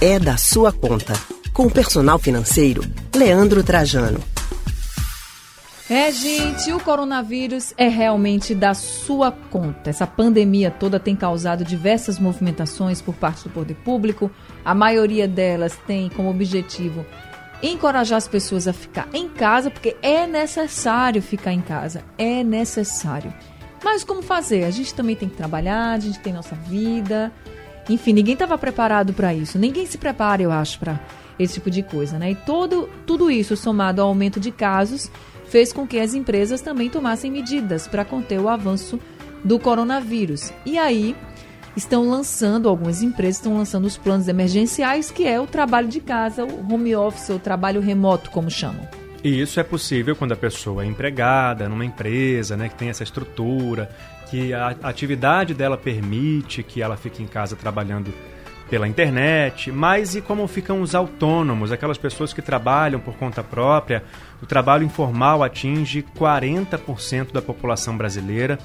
é da sua conta. Com o personal financeiro, Leandro Trajano. É, gente, o coronavírus é realmente da sua conta. Essa pandemia toda tem causado diversas movimentações por parte do poder público. A maioria delas tem como objetivo encorajar as pessoas a ficar em casa, porque é necessário ficar em casa. É necessário. Mas como fazer? A gente também tem que trabalhar, a gente tem nossa vida. Enfim, ninguém estava preparado para isso. Ninguém se prepara, eu acho, para esse tipo de coisa, né? E todo, tudo isso somado ao aumento de casos fez com que as empresas também tomassem medidas para conter o avanço do coronavírus. E aí estão lançando, algumas empresas estão lançando os planos emergenciais, que é o trabalho de casa, o home office, o trabalho remoto, como chamam. E isso é possível quando a pessoa é empregada numa empresa, né, que tem essa estrutura, que a atividade dela permite que ela fique em casa trabalhando pela internet, mas e como ficam os autônomos, aquelas pessoas que trabalham por conta própria? O trabalho informal atinge 40% da população brasileira,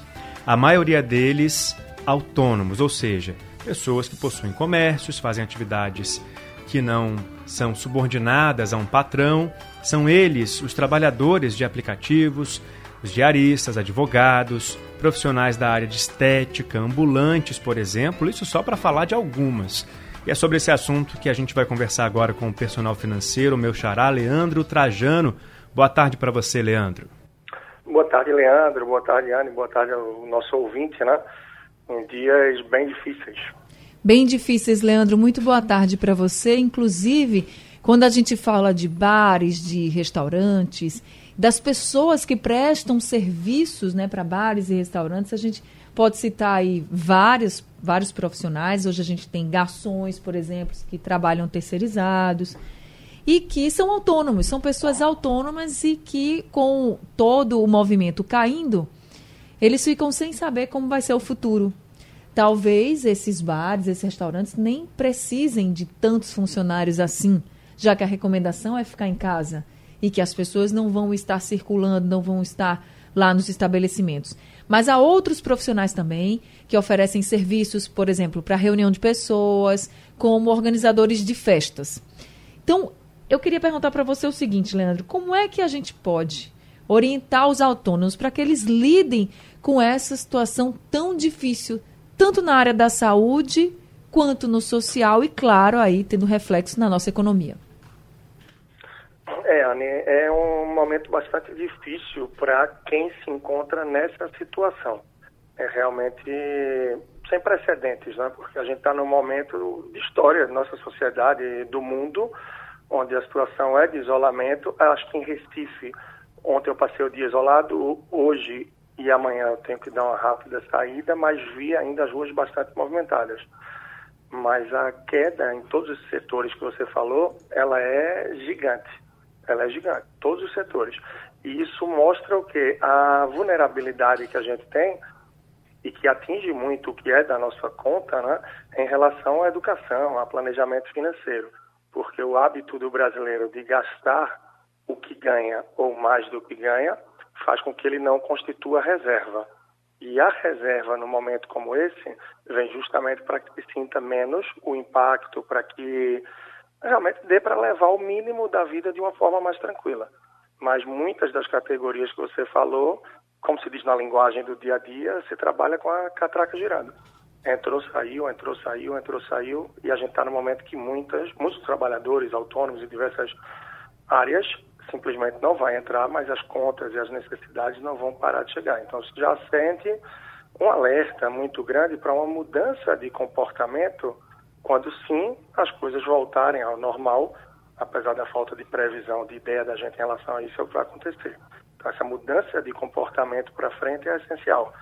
a maioria deles autônomos, ou seja, pessoas que possuem comércios, fazem atividades que não são subordinadas a um patrão, são eles os trabalhadores de aplicativos, os diaristas, advogados, profissionais da área de estética, ambulantes, por exemplo, isso só para falar de algumas. E é sobre esse assunto que a gente vai conversar agora com o personal financeiro, o meu xará, Leandro Trajano. Boa tarde para você, Leandro. Boa tarde, Leandro. Boa tarde, Anne. Boa tarde ao nosso ouvinte, né? Em dias bem difíceis bem difíceis, Leandro. Muito boa tarde para você. Inclusive, quando a gente fala de bares, de restaurantes, das pessoas que prestam serviços né, para bares e restaurantes, a gente pode citar aí vários, vários profissionais. Hoje a gente tem garçons, por exemplo, que trabalham terceirizados e que são autônomos, são pessoas autônomas e que, com todo o movimento caindo, eles ficam sem saber como vai ser o futuro Talvez esses bares, esses restaurantes nem precisem de tantos funcionários assim, já que a recomendação é ficar em casa e que as pessoas não vão estar circulando, não vão estar lá nos estabelecimentos. Mas há outros profissionais também que oferecem serviços, por exemplo, para reunião de pessoas, como organizadores de festas. Então, eu queria perguntar para você o seguinte, Leandro: como é que a gente pode orientar os autônomos para que eles lidem com essa situação tão difícil tanto na área da saúde quanto no social e, claro, aí tendo reflexo na nossa economia. É, um momento bastante difícil para quem se encontra nessa situação. É realmente sem precedentes, né? porque a gente está num momento de história da nossa sociedade do mundo, onde a situação é de isolamento. Acho que em Recife, ontem eu passei o dia isolado, hoje e amanhã eu tenho que dar uma rápida saída, mas vi ainda as ruas bastante movimentadas. Mas a queda em todos os setores que você falou, ela é gigante. Ela é gigante, todos os setores. E isso mostra o que? A vulnerabilidade que a gente tem e que atinge muito o que é da nossa conta, né, em relação à educação, a planejamento financeiro. Porque o hábito do brasileiro de gastar o que ganha ou mais do que ganha faz com que ele não constitua reserva. E a reserva, no momento como esse, vem justamente para que sinta menos o impacto, para que realmente dê para levar o mínimo da vida de uma forma mais tranquila. Mas muitas das categorias que você falou, como se diz na linguagem do dia a dia, se trabalha com a catraca girando. Entrou, saiu, entrou, saiu, entrou, saiu, e a gente está no momento que muitas, muitos trabalhadores autônomos em diversas áreas simplesmente não vai entrar, mas as contas e as necessidades não vão parar de chegar. Então, já sente um alerta muito grande para uma mudança de comportamento quando sim as coisas voltarem ao normal, apesar da falta de previsão, de ideia da gente em relação a isso, é o que vai acontecer. Então, essa mudança de comportamento para frente é essencial.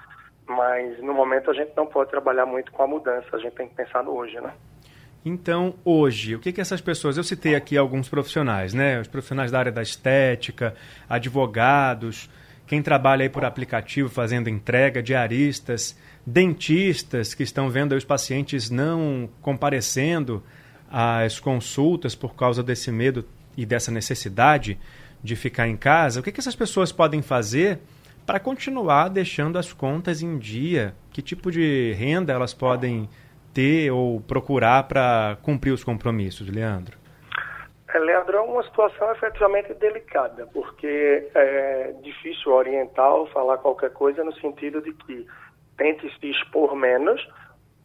Mas, no momento, a gente não pode trabalhar muito com a mudança, a gente tem que pensar no hoje, né? Então, hoje, o que, que essas pessoas. Eu citei aqui alguns profissionais, né? Os profissionais da área da estética, advogados, quem trabalha aí por aplicativo fazendo entrega, diaristas, dentistas que estão vendo os pacientes não comparecendo às consultas por causa desse medo e dessa necessidade de ficar em casa. O que, que essas pessoas podem fazer para continuar deixando as contas em dia? Que tipo de renda elas podem ter ou procurar para cumprir os compromissos, Leandro? É, Leandro, é uma situação efetivamente delicada, porque é difícil orientar ou falar qualquer coisa no sentido de que tente se expor menos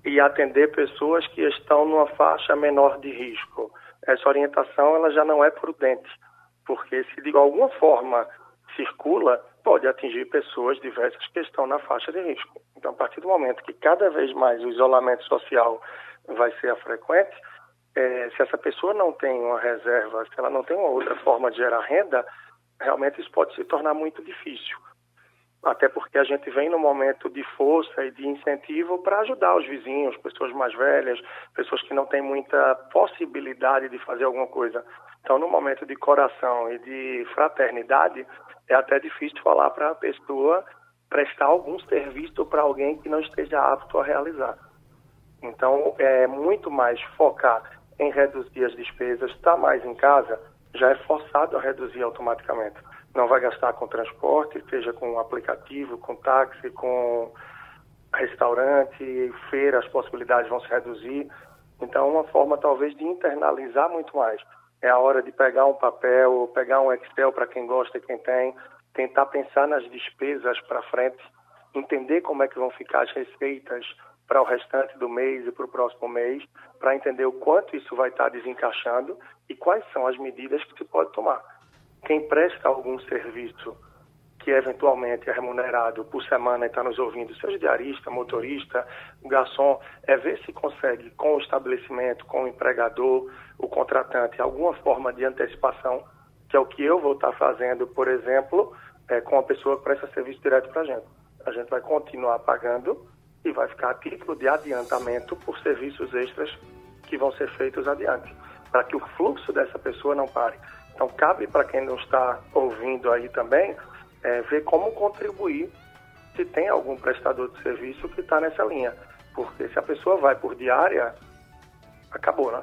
e atender pessoas que estão numa faixa menor de risco. Essa orientação ela já não é prudente, porque se de alguma forma circula, pode atingir pessoas diversas que estão na faixa de risco. Então, a partir do momento que cada vez mais o isolamento social vai ser frequente, é, se essa pessoa não tem uma reserva, se ela não tem uma outra forma de gerar renda, realmente isso pode se tornar muito difícil. Até porque a gente vem num momento de força e de incentivo para ajudar os vizinhos, pessoas mais velhas, pessoas que não têm muita possibilidade de fazer alguma coisa. Então, no momento de coração e de fraternidade, é até difícil falar para a pessoa prestar algum serviço para alguém que não esteja apto a realizar. Então, é muito mais focar em reduzir as despesas, estar mais em casa, já é forçado a reduzir automaticamente. Não vai gastar com transporte, seja com aplicativo, com táxi, com restaurante, feira, as possibilidades vão se reduzir. Então, uma forma talvez de internalizar muito mais. É a hora de pegar um papel, pegar um Excel para quem gosta e quem tem, tentar pensar nas despesas para frente, entender como é que vão ficar as receitas para o restante do mês e para o próximo mês, para entender o quanto isso vai estar desencaixando e quais são as medidas que se pode tomar. Quem presta algum serviço que eventualmente é remunerado por semana e está nos ouvindo, seja diarista, motorista, garçom, é ver se consegue com o estabelecimento, com o empregador, o contratante, alguma forma de antecipação, que é o que eu vou estar fazendo, por exemplo, é, com a pessoa que presta serviço direto para a gente. A gente vai continuar pagando e vai ficar a título de adiantamento por serviços extras que vão ser feitos adiante, para que o fluxo dessa pessoa não pare. Então, cabe para quem não está ouvindo aí também é, ver como contribuir se tem algum prestador de serviço que está nessa linha. Porque se a pessoa vai por diária, acabou, né?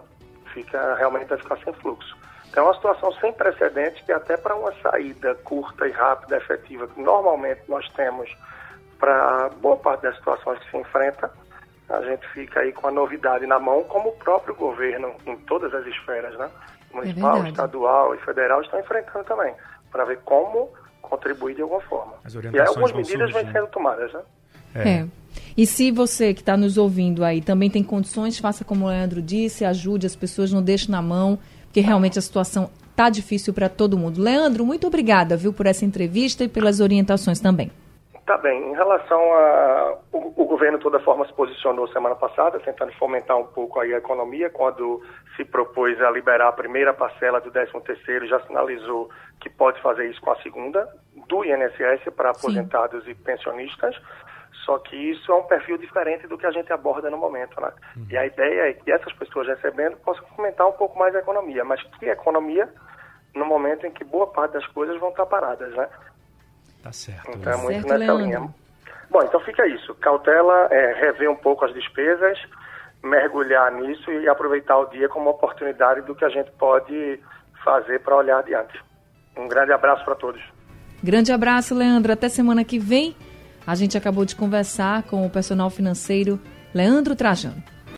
Fica, realmente vai ficar sem fluxo. Então, é uma situação sem precedentes que até para uma saída curta e rápida, efetiva, que normalmente nós temos para boa parte das situações que se enfrenta, a gente fica aí com a novidade na mão, como o próprio governo, em todas as esferas, né? Municipal, é estadual e federal estão enfrentando também, para ver como contribuir de alguma forma. e aí algumas medidas vão sendo tomadas, né? É. é. E se você que está nos ouvindo aí também tem condições, faça como o Leandro disse, ajude as pessoas, não deixe na mão, porque realmente a situação está difícil para todo mundo. Leandro, muito obrigada, viu, por essa entrevista e pelas orientações também. Tá bem. Em relação a. O, o, governo, de toda forma, se posicionou semana passada, tentando fomentar um pouco aí a economia, quando se propôs a liberar a primeira parcela do 13-terceiro, já sinalizou que pode fazer isso com a segunda, do INSS para aposentados Sim. e pensionistas. Só que isso é um perfil diferente do que a gente aborda no momento, né? Uhum. E a ideia é que essas pessoas recebendo possam fomentar um pouco mais a economia. Mas que economia no momento em que boa parte das coisas vão estar paradas, né? Tá certo. Então é muito certo, nessa Leandro. linha. Bom, então fica isso. Cautela, é, rever um pouco as despesas, mergulhar nisso e aproveitar o dia como oportunidade do que a gente pode fazer para olhar adiante. Um grande abraço para todos. Grande abraço, Leandro. Até semana que vem. A gente acabou de conversar com o personal financeiro Leandro Trajano.